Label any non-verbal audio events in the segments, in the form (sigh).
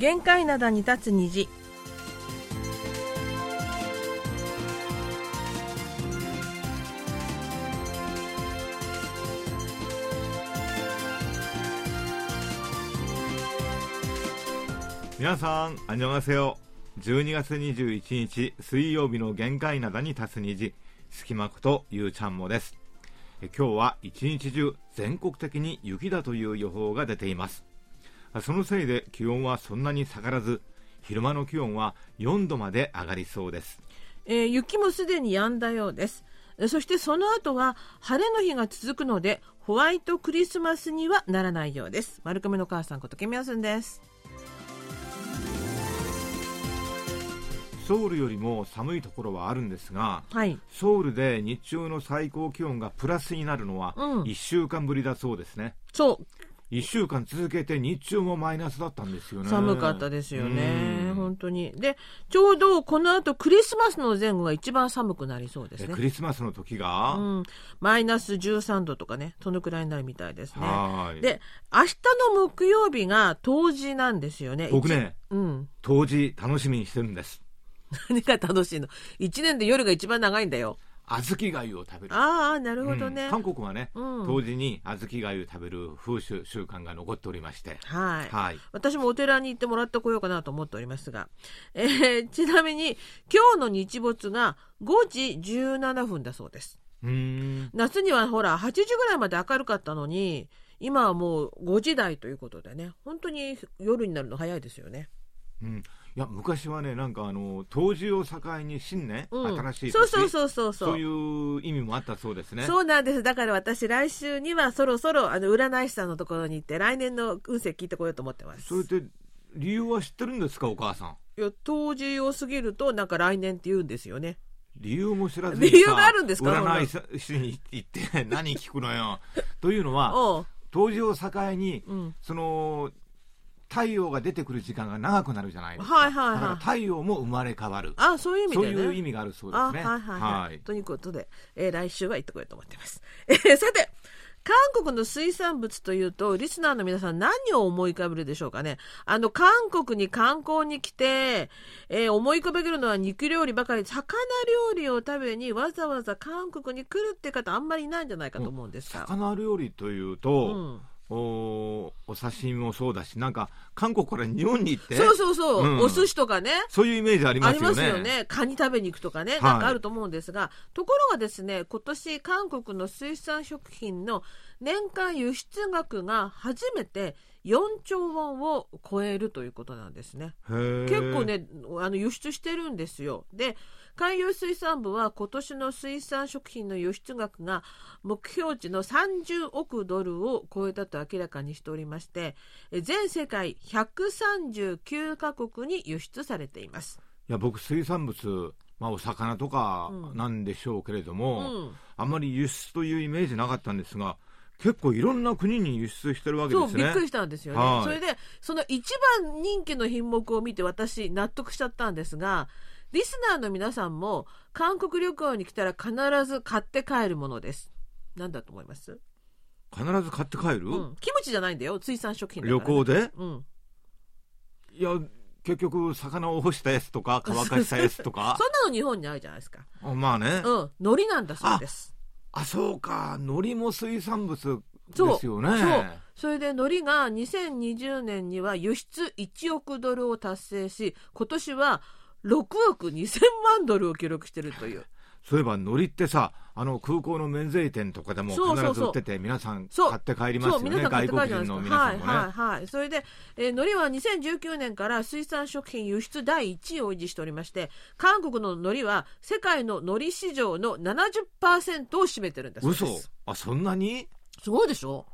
限界灘に立つ虹皆さん、あにょがせよ。12月21日水曜日の限界灘に立つ虹、隙間ことゆうちゃんもです。え今日は一日中全国的に雪だという予報が出ています。そのせいで気温はそんなに下がらず、昼間の気温は4度まで上がりそうです。えー雪もすでに止んだようです。えーそしてその後は晴れの日が続くのでホワイトクリスマスにはならないようです。丸亀の母さんことケミヤスンです。ソウルよりも寒いところはあるんですが、はい。ソウルで日中の最高気温がプラスになるのはうん。1週間ぶりだそうですね。そう1週間続けて日中もマイナスだったんですよね。寒かったですよね。うん。本当に。でちょうどこの後クリスマスの前後が一番寒くなりそうですね。えクリスマスの時が、うん、マイナス13度とかねそのくらいになるみたいですね。はーい。で明日の木曜日が冬至なんですよね。僕ね一うん。当時楽しみにしてるんです。(laughs) 何が楽しいの？一年で夜が一番長いんだよ小豆がゆを食べる。ああなるほどね、うん。韓国はね、うん。当時に小豆がゆ食べる風習習慣が残っておりまして。はい、はい。私もお寺に行ってもらってこようかなと思っておりますが、えー (laughs) ちなみに今日の日没が5時17分だそうです。うーん。夏にはほら8時ぐらいまで明るかったのに今はもう5時台ということでね本当に夜になるの早いですよね、うんいや昔はねなんかあの冬至を境に新年、うん、新しい年そうそうそうそうそう。いう意味もあったそうですね。そうなんです。だから私来週にはそろそろあの占い師さんのところに行って来年の運勢聞いてこようと思ってます。それって理由は知ってるんですかお母さん？いや冬至を過ぎるとなんか来年って言うんですよね。理由も知らずにさ理由があるんですか占い師に行って何聞くのよ。というのは (laughs) 冬至を境に、うん。その太陽が出てくる時間が長くなるじゃないですか、はいはいはい。だから太陽も生まれ変わる。あそういう意味そうでねいう意味があるそうですね。あはいはいはい、はい。ということで、えー来週は行ってこようと思ってます、えーさて韓国の水産物というとリスナーの皆さん何を思い浮かべるでしょうかね。あの韓国に観光に来て、えー思い浮かべるのは肉料理ばかり。魚料理を食べにわざわざ韓国に来るって方あんまりいないんじゃないかと思うんですが、魚料理といううと、ん、おお刺身もそうだしなんか韓国から日本に行ってそうそうそう、うん。お寿司とかね。そういうイメージありますよね。ありますよね。カニ食べに行くとかね、い。なんかあると思うんですが、ところがですね、今年韓国の水産食品の年間輸出額が初めて4兆ウォンを超えるということなんですね。結構ね、あの輸出してるんですよ。で、海洋水産部は今年の水産食品の輸出額が目標値の30億ドルを超えたと明らかにしておりまして、え全世界139カ国に輸出されています。いや僕水産物まあお魚とかうん。なんでしょうけれどうも、ん。あんまり輸出というイメージなかったんですが結構いろんな国に輸出してるわけですね。そうびっくりしたんですよね、はい。それでその一番人気の品目を見て私納得しちゃったんですがリスナーの皆さんも韓国旅行に来たら必ず買って帰るものです。何だと思います、必ず買って帰る、うん、キムチじゃないんだよ。水産食品ね、旅行で？うん、いや結局魚を干したやつとか乾かしたやつとか。(laughs) そんなの日本にあるじゃないですか。あまあね、うん。海苔なんだそうです。あそうか。海苔も水産物そう。ですよね。そう。それで海苔が2020年には輸出1億ドルを達成し今年は6億2000万ドルを記録してるという。(laughs) そういえば海苔ってさあの空港の免税店とかでも必ず売ってて皆さん買って帰りますよね。皆さん買って帰外国人るじゃないです。か。の皆さんもね、はい、はい、はい。それで、えー、海苔は2019年から水産食品輸出第1位を維持しておりまして、韓国の海苔は世界の海苔市場の70%を占めてるんだそうです。嘘。あそんなに？すごいでしょ。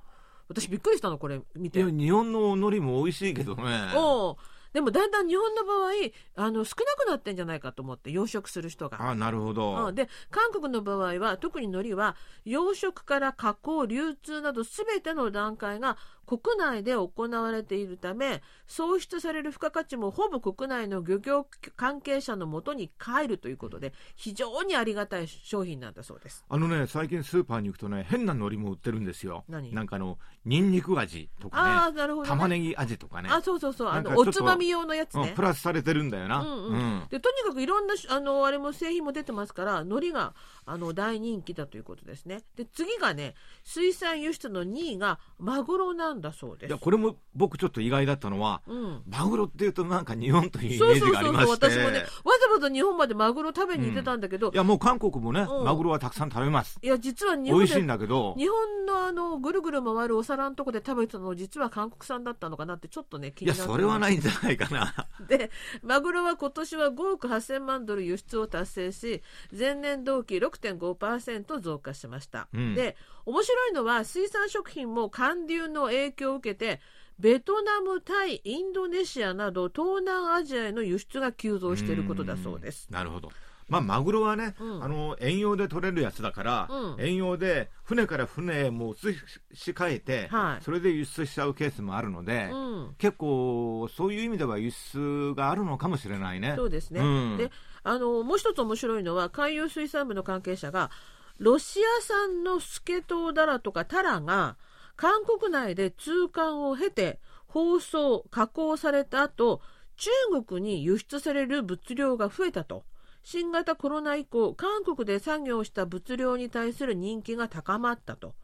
私びっくりしたの、これ見て。いや。日本の海苔も美味しいけどね。おうでもだんだん日本の場合あの少なくなってんじゃないかと思って養殖する人が。あなるほど、うん、で韓国の場合は特に海苔は養殖から加工流通など全ての段階が国内で行われているため創出される付加価値もほぼ国内の漁業関係者のもとに帰るということで非常にありがたい商品なんだそうです。あのね最近スーパーに行くとね変な海苔も売ってるんですよ。何？なんかあのニンニク味とかああねなるほど、ね、玉ねぎ味とかね。あそうそうそう。あのおつまみ用のやつね。うんプラスされてるんだよな、うんうん。でとにかくいろんなしあのあれも製品も出てますから海苔があの大人気だということですね。で次がね水産輸出の2位がマグロなんだそうです。いやこれも僕ちょっと意外だったのはうん。マグロっていうとなんか日本というイメージそうそうそうがありまして。そう私もねわざわざ日本までマグロ食べに行ってたんだけど、いやもう韓国もね、うん。マグロはたくさん食べます。いや実は日本美味しいんでだけど。日本のあのぐるぐる回るお皿のとこで食べてたの実は韓国産だったのかなってちょっとね気いやになってそれはないんじゃないかな。(laughs) でマグロは今年は5億8000万ドル輸出を達成し前年同期6.5%増加しました、うん。で面白いのは水産食品も寒流の影響を受けてベトナムタイインドネシアなど東南アジアへの輸出が急増していることだそうです。ん。なるほど。まあマグロはね、うん。あの遠洋で取れるやつだから、うん。遠洋で船から船へも移し替えて、はい。それで輸出しちゃうケースもあるので、うん。結構そういう意味では輸出があるのかもしれないね。そうですね、うん。であのもう一つ面白いのは海洋水産部の関係者がロシア産のスケトウダラとかタラが韓国内で通関を経て包装加工された後中国に輸出される物量が増えたと。新型コロナ以降韓国で作業した物量に対する人気が高まったと。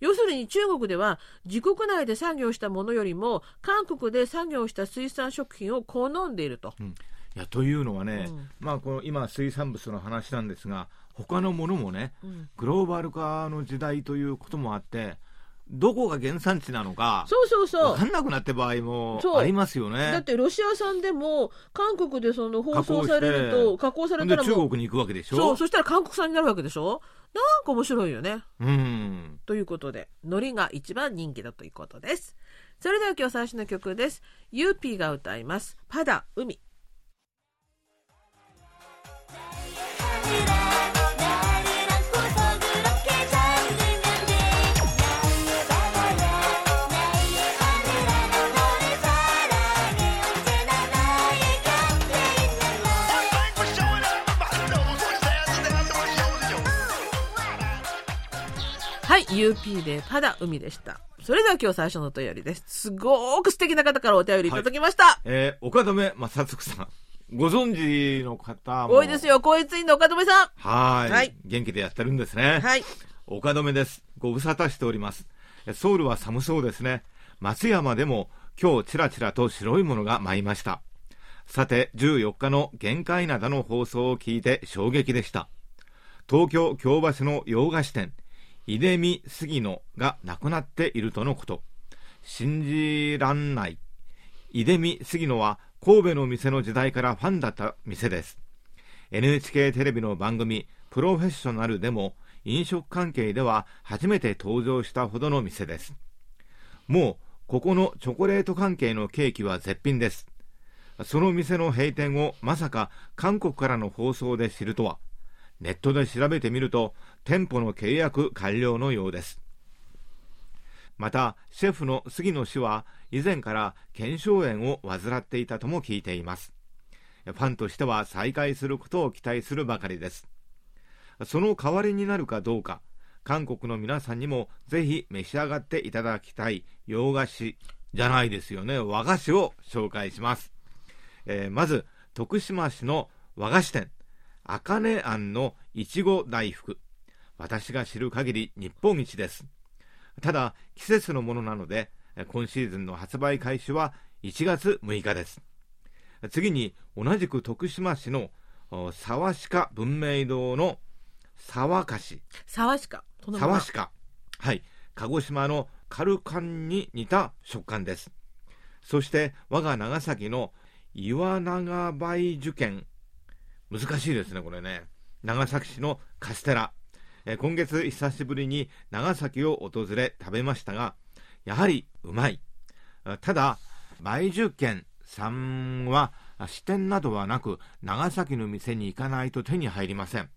要するに中国では自国内で作業したものよりも韓国で作業した水産食品を好んでいると。いやというのはね、うん。まあ、この今水産物の話なんですが他のものもねうん。グローバル化の時代ということもあってどこが原産地なのかそうそうそう。分かんなくなって場合もありますよね。だってロシア産でも韓国でその包装加工してされると加工されたでら中国に行くわけでしょ？そう。そしたら韓国産になるわけでしょ？なんか面白いよね。うん。ということで海苔が一番人気だということです。それでは今日最初の曲です。ユーピーが歌います。바다 海はい UP でパダ海でした。それでは今日最初のお便りです。すごく素敵な方からお便りい。ただきました、えー、岡留正嗣さん。ご存知の方も。多いですよ。光一院の岡留さん。はーい。はい。元気でやってるんですね。はい。岡留です。ご無沙汰しております。ソウルは寒そうですね。松山でも今日ちらちらと白いものが舞いました。さて、14日の限界灘の放送を聞いて衝撃でした。東京京橋の洋菓子店、出見杉野がなくなっているとのこと。信じらんない。出見杉野は神戸の店の時代からファンだった店です。NHK テレビの番組「プロフェッショナル」でも飲食関係では初めて登場したほどの店ですもうここのチョコレート関係のケーキは絶品ですその店の閉店をまさか韓国からの放送で知るとはネットで調べてみると店舗の契約完了のようです。またシェフの杉野氏は以前から腱鞘炎を患っていたとも聞いています。ファンとしては再開することを期待するばかりです。その代わりになるかどうか韓国の皆さんにもぜひ召し上がっていただきたい洋菓子じゃないですよね和菓子を紹介します、えーまず徳島市の和菓子店。あかねあんのいちご大福。私が知る限り日本一です。ただ季節のものなのでえー今シーズンの発売開始は1月6日です。次に同じく徳島市のお沢鹿文明堂の沢菓子沢しかそのまま沢鹿。はい。鹿児島のカルカンに似た食感です。そして我が長崎の岩長梅受験難しいですねこれね。長崎市のカステラ。え今月久しぶりに長崎を訪れ食べましたがやはりうまい。ただ梅受験さんは支店などはなく長崎の店に行かないと手に入りません。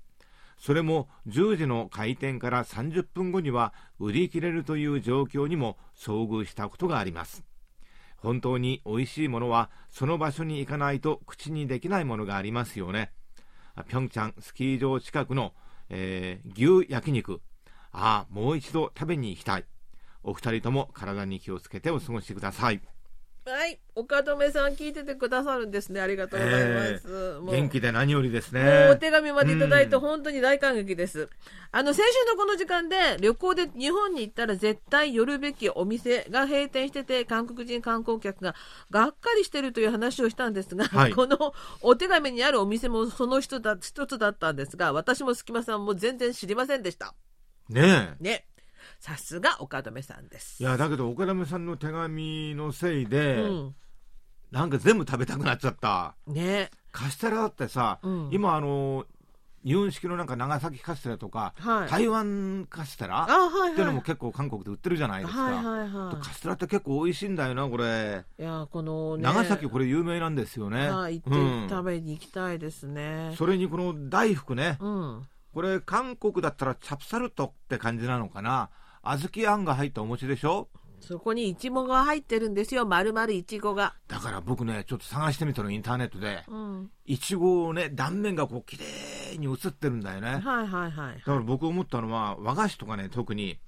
それも10時の開店から30分後には売り切れるという状況にも遭遇したことがあります。本当に美味しいものはその場所に行かないと口にできないものがありますよね。ピョンチャンスキー場近くの、えー牛焼肉ああもう一度食べに行きたいお二人とも体に気をつけてお過ごしくださいはい。岡留さん聞いててくださるんですね。ありがとうございます。もう元気で何よりですねもうお手紙までいただいてうん本当に大感激です。あの、先週のこの時間で旅行で日本に行ったら絶対寄るべきお店が閉店してて、韓国人観光客ががっかりしてるという話をしたんですが、はいこのお手紙にあるお店もその人だ一つだったんですが、私も隙間さんも全然知りませんでした。ねえね。さすが岡留さんです。いやだけど岡田さんの手紙のせいで、うん。なんか全部食べたくなっちゃったね。カステラだってさ、うん今あの日本式のなんか長崎カステラとか、はい。台湾カステラあ、はいはい。っていうのも結構韓国で売ってるじゃないですか、はいはいはカステラって結構美味しいんだよなこれ、い。いや、このね。長崎これ有名なんですよね、はい、行うんって食べに行きたいですね。それにこの大福ね、うん。これ韓国だったらチャプサルトって感じなのかな小豆あんが入ったお餅でしょ？そこにイチゴが入ってるんですよ。丸々イチゴが。だから僕ねちょっと探してみたのインターネットでうん。いちごをね断面がこう綺麗に映ってるんだよねはいはいはいだ。から僕思ったのは和菓子とかね特に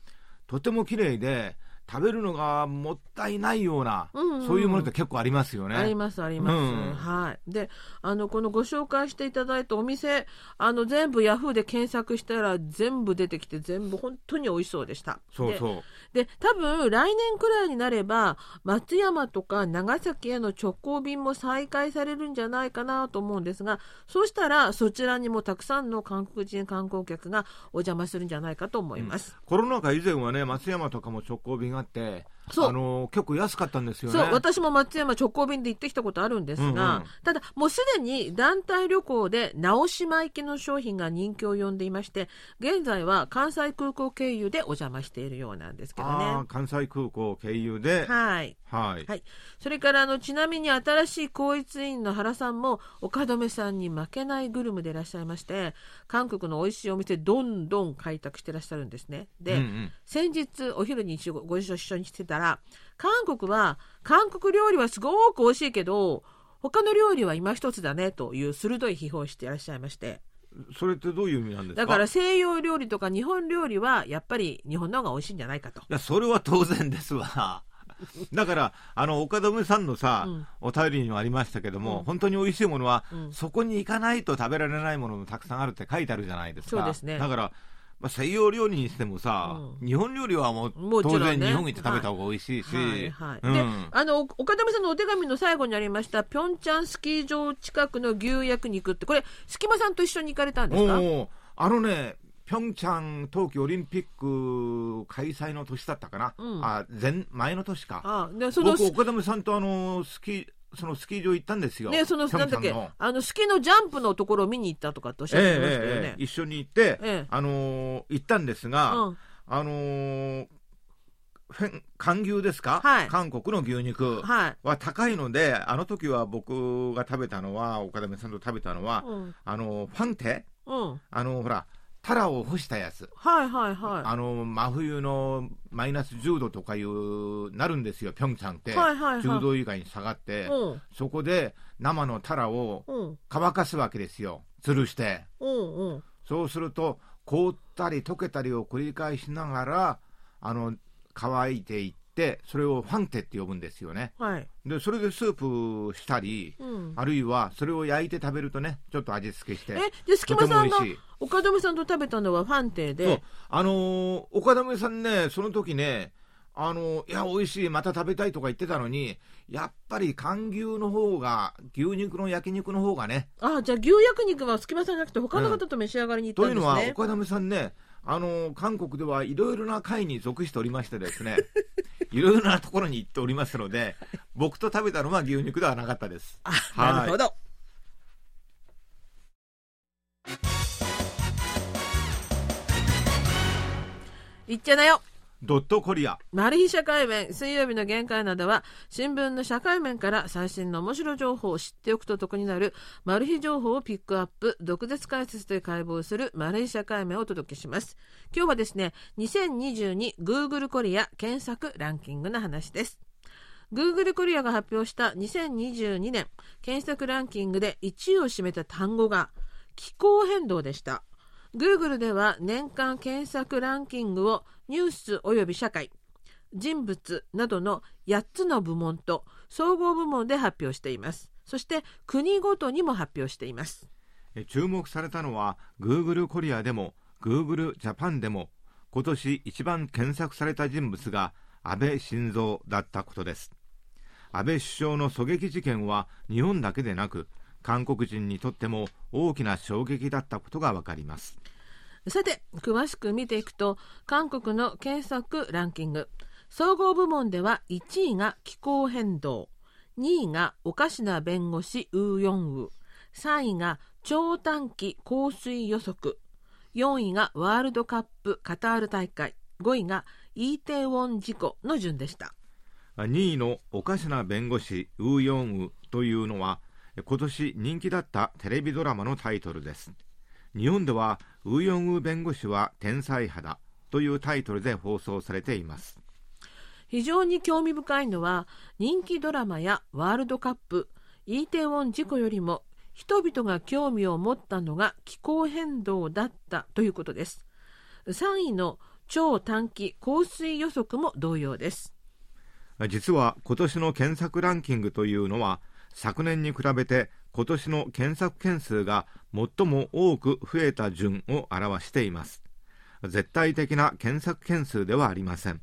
とても綺麗で食べるのがもったいないような、うんうんうん。そういうものって結構ありますよね。ありますあります、うん。はい。であのこのご紹介していただいたお店あの全部ヤフーで検索したら全部出てきて全部本当に美味しそうでした。そうそう。でで多分来年くらいになれば松山とか長崎への直行便も再開されるんじゃないかなと思うんですがそうしたらそちらにもたくさんの韓国人観光客がお邪魔するんじゃないかと思います、コロナ禍以前はね松山とかも直行便まってあの結構安かったんですよね。そう。私も松山直行便で行ってきたことあるんですが、うんうん。ただもうすでに団体旅行で直島行きの商品が人気を呼んでいまして現在は関西空港経由でお邪魔しているようなんですけどあねー関西空港経由で、はい。はい、はい、それからあのちなみに新しい皇一委員の原さんも岡留さんに負けないグルメでいらっしゃいまして韓国の美味しいお店どんどん開拓してらっしゃるんですね。で、うんうん。先日お昼に一緒ご一緒にしてたら韓国は韓国料理はすごく美味しいけど他の料理は今一つだねという鋭い批評をしていらっしゃいまして。それってどういう意味なんですか？だから西洋料理とか日本料理はやっぱり日本の方が美味しいんじゃないかと。いやそれは当然ですわ。(laughs) だからあの岡留さんのさ、うん。お便りにもありましたけども、うん。本当に美味しいものは、うん。そこに行かないと食べられないものもたくさんあるって書いてあるじゃないですか。そうですね。だから、まあ、西洋料理にしてもさ、う日本料理はもう当然日本行って食べた方が美味しいし、であの岡留さんのお手紙の最後にありましたピョンチャンスキー場近くの牛焼肉ってこれ隙間さんと一緒に行かれたんですか？あのねピョンチャン冬季オリンピック開催の年だったかな、うん。あ前前の年か。あでその僕岡留さんとあのスキーそのスキー場行ったんですよ。ねそのなんだっけあのスキーのジャンプのところを見に行ったとかっておっしゃってましたよね。ええええ一緒に行って、ええ。あのー行ったんですが、うん。あのーフェン韓牛ですか、はい。韓国の牛肉はい。は高いのであの時は僕が食べたのは岡田さんと食べたのは、うん。あのファンテ？うん。あのほらタラを干したやつ。はいはいはあの真冬のマイナス10度とかいうなるんですよ、ピョンチャンって、はいはいはい。10度以外に下がっい。て、うん。そこで生のタラをうん。乾かすわけですよ、吊るして、うんうん。そうすると、凍ったり溶けたりを繰り返しながら、あの乾いていって、それをファンテって呼ぶんですよね。はい。で、それでスープしたり、うん。あるいはそれを焼いて食べるとね、ちょっと味付けして、え、で、隙間さんが岡留さんと食べたのはファンテそうで、あのー岡田さんね、その時ね、あのーいや、美味しい、また食べたいとか言ってたのに、やっぱり韓牛の方が、牛肉の焼肉の方がね、あ、じゃあ牛焼肉は隙間さんじゃなくて他の方と召し上がりに行ったんですね。というのは、岡田さんね、あのー韓国ではいろいろな会に属しておりましてですね、(laughs) いろいろなところに行っておりますので、僕と食べたのは牛肉ではなかったです。あ、はいなるほど。いっちゃなよ。ドットコリア。マル秘社会面水曜日の限界などは新聞の社会面から最新の面白情報を知っておくと得になるマル秘情報をピックアップ毒舌解説で解剖するマル秘社会面をお届けします。今日はですね 2022Google コリア検索ランキングの話です。Google コリアが発表した2022年検索ランキングで1位を占めた単語が気候変動でした。Google では年間検索ランキングをニュースおよび社会人物などの8つの部門と総合部門で発表しています。そして国ごとにも発表しています。注目されたのは Google コリアでも Google ジャパンでも今年一番検索された人物が安倍晋三だったことです。安倍首相の狙撃事件は日本だけでなく韓国人にとっても大きな衝撃だったことがわかります。さて詳しく見ていくと韓国の検索ランキング。総合部門では1位が気候変動2位がおかしな弁護士ウーヨンウ3位が超短期降水予測4位がワールドカップカタール大会5位がイーテウォン事故の順でした。2位のおかしな弁護士ウーヨンウというのは今年人気だったテレビドラマのタイトルです。日本ではウーヨンウ弁護士は天才派だというタイトルで放送されています。非常に興味深いのは人気ドラマやワールドカップイーテウォン事故よりも人々が興味を持ったのが気候変動だったということです。3位の超短期降水予測も同様です。実は今年の検索ランキングというのは昨年に比べて今年の検索件数が最も多く増えた順を表しています。絶対的な検索件数ではありません。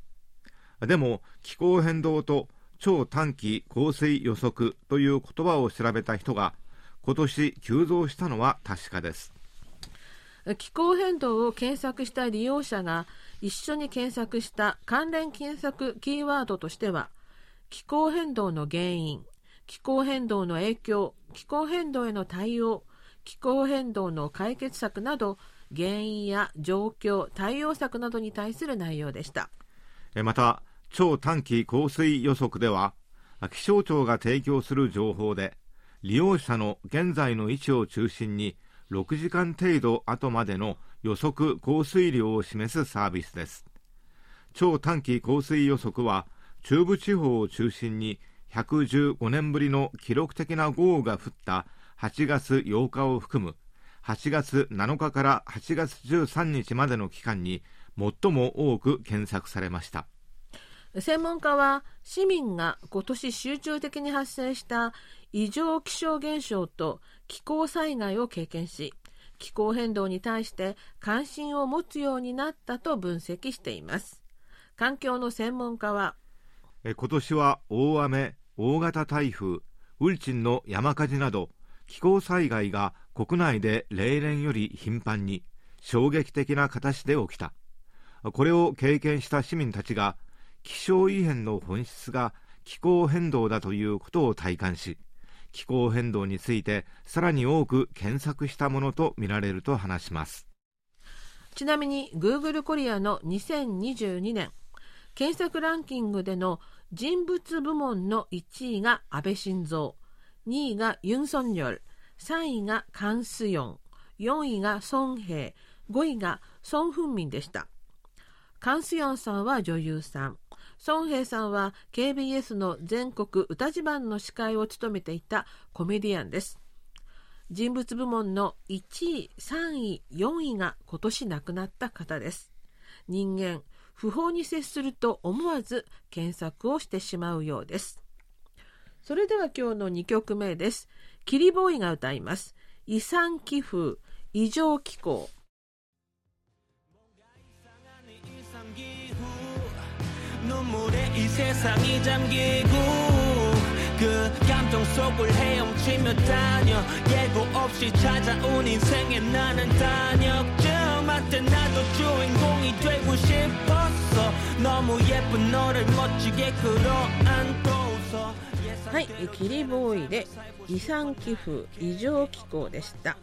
でも気候変動と超短期降水予測という言葉を調べた人が今年急増したのは確かです。気候変動を検索した利用者が一緒に検索した関連検索キーワードとしては気候変動の原因気候変動の影響気候変動への対応気候変動の解決策など原因や状況対応策などに対する内容でした。また超短期降水予測では気象庁が提供する情報で利用者の現在の位置を中心に6時間程度後までの予測降水量を示すサービスです。超短期降水予測は中部地方を中心に115年ぶりの記録的な豪雨が降った8月8日を含む8月7日から8月13日までの期間に最も多く検索されました。専門家は市民が今年集中的に発生した異常気象現象と気候災害を経験し気候変動に対して関心を持つようになったと分析しています。環境の専門家はえ今年は大雨大型台風ウルチンの山火事など気候災害が国内で例年より頻繁に衝撃的な形で起きた。これを経験した市民たちが気象異変の本質が気候変動だということを体感し気候変動についてさらに多く検索したものとみられると話します。ちなみに Google コリアの2022年検索ランキングでの人物部門の1位が安倍晋三2位がユン・ソンニョル3位がカン・スヨン4位がソン・ヘイ5位がソン・フンミンでした。カン・スヨンさんは女優さん。ソン・ヘイさんは KBS の全国歌自慢の司会を務めていたコメディアンです。人物部門の1位3位4位が今年亡くなった方です。人間不法に接すると思わず検索をしてしまうようですそれでは今日の2曲目ですキリボーイが歌います遺産寄付異常気候 눈물에 이 세상이 잠기고 그 감정 속을 헤엄치며 다녀 예고 없이 찾아온 인생에 나는 단역 증 한때 나도 주인공이 되고 싶었어 너무 예쁜 너를 멋지게 끌어안고서 はい、キリボーイで遺産寄付異常気候でした。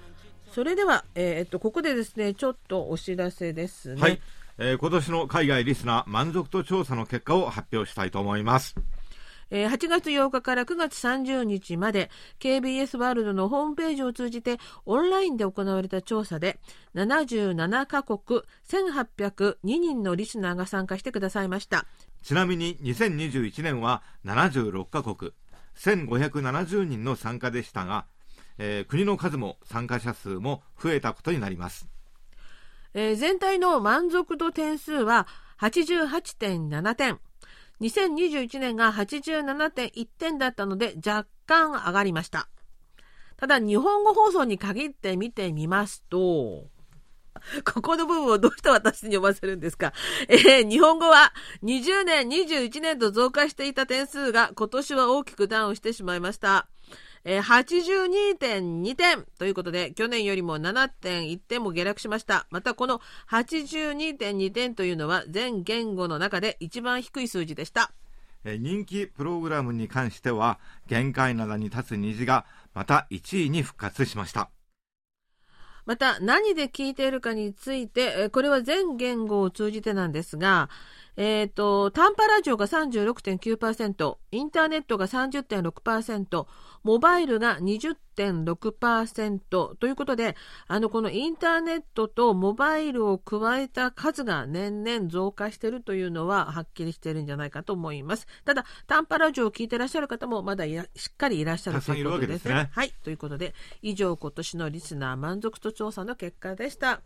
それでは、えーっとここでですね、ちょっとお知らせですね。はい、 えー今年の海外リスナー満足度調査の結果を発表したいと思います。 えー8月8日から9月30日まで KBS ワールドのホームページを通じてオンラインで行われた調査で77カ国1802人のリスナーが参加してくださいました。ちなみに2021年は76カ国、1570人の参加でしたが、えー国の数も参加者数も増えたことになります。えー全体の満足度点数は88.7点。2021年が87.1点だったので若干上がりました。ただ日本語放送に限って見てみますと、ここの部分をどうして私に読ませるんですか、えー日本語は20年、21年と増加していた点数が今年は大きくダウンしてしまいました。えー82.2点ということで、去年よりも7.1点も下落しました。またこの82.2点というのは全言語の中で一番低い数字でした。えー人気プログラムに関しては、限界灘に立つ虹がまた1位に復活しました。また何で聞いているかについて、えーこれは全言語を通じてなんですが、えっ、と、短波ラジオが36.9%、インターネットが30.6%、モバイルが20.6%ということで、あの、このインターネットとモバイルを加えた数が年々増加しているというのははっきりしているんじゃないかと思います。ただ、短波ラジオを聞いていらっしゃる方もまだしっかりいらっしゃるということですね。いすねはい。ということで、以上今年のリスナー満足度調査の結果でした。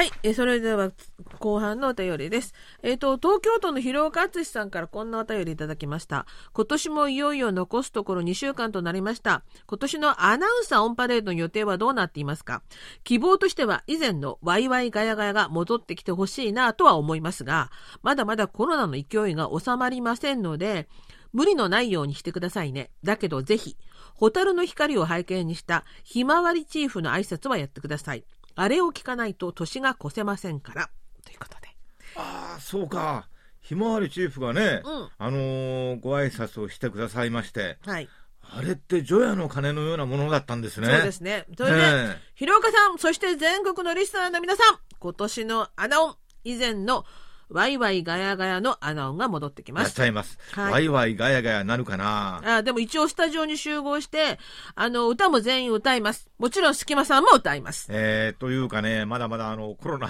はい。えーそれでは、後半のお便りです。えっ、と、東京都の広岡敦さんからこんなお便りいただきました。今年もいよいよ残すところ2週間となりました。今年のアナウンサーオンパレードの予定はどうなっていますか？希望としては以前のワイワイガヤガヤが戻ってきてほしいなとは思いますが、まだまだコロナの勢いが収まりませんので、無理のないようにしてくださいね。だけどぜひ、ホタルの光を背景にしたひまわりチーフの挨拶はやってください。あれを聞かないと年が越せませんから。ということで。ああ、そうか。ひまわりチーフがね、うんあのーご挨拶をしてくださいまして、はい。あれって除夜の鐘のようなものだったんですね。そうですね。それで、ええ広岡さん、そして全国のリスナーの皆さん、今年のアナオン、以前のワイワイガヤガヤのアナオンが戻ってきますやっち。ゃいます。はいワイワイガヤガヤなるかな？あでも一応スタジオに集合して、あの、歌も全員歌います。もちろん、隙間さんも歌います。えー、というかね、まだまだあのコロナ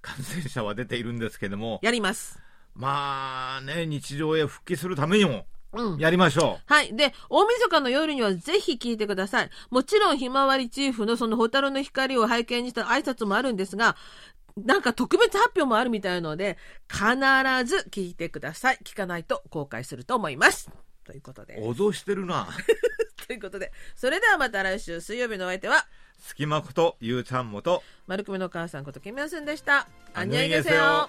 感染者は出ているんですけども、やります。まあね、日常へ復帰するためにも、うん。やりましょはい。で、大晦日の夜にはぜひ聞いてください。もちろん、ひまわりチーフのそのホタルの光を背景にした挨拶もあるんですが、なんか特別発表もあるみたいので、必ず聞いてください。聞かないと後悔すると思います。ということで。脅してるな。(laughs) ということで、それではまた来週水曜日のお相手は、隙間ことゆうちゃんもと、丸組の母さんことけみヤすんでした。あんにゃいげせよ。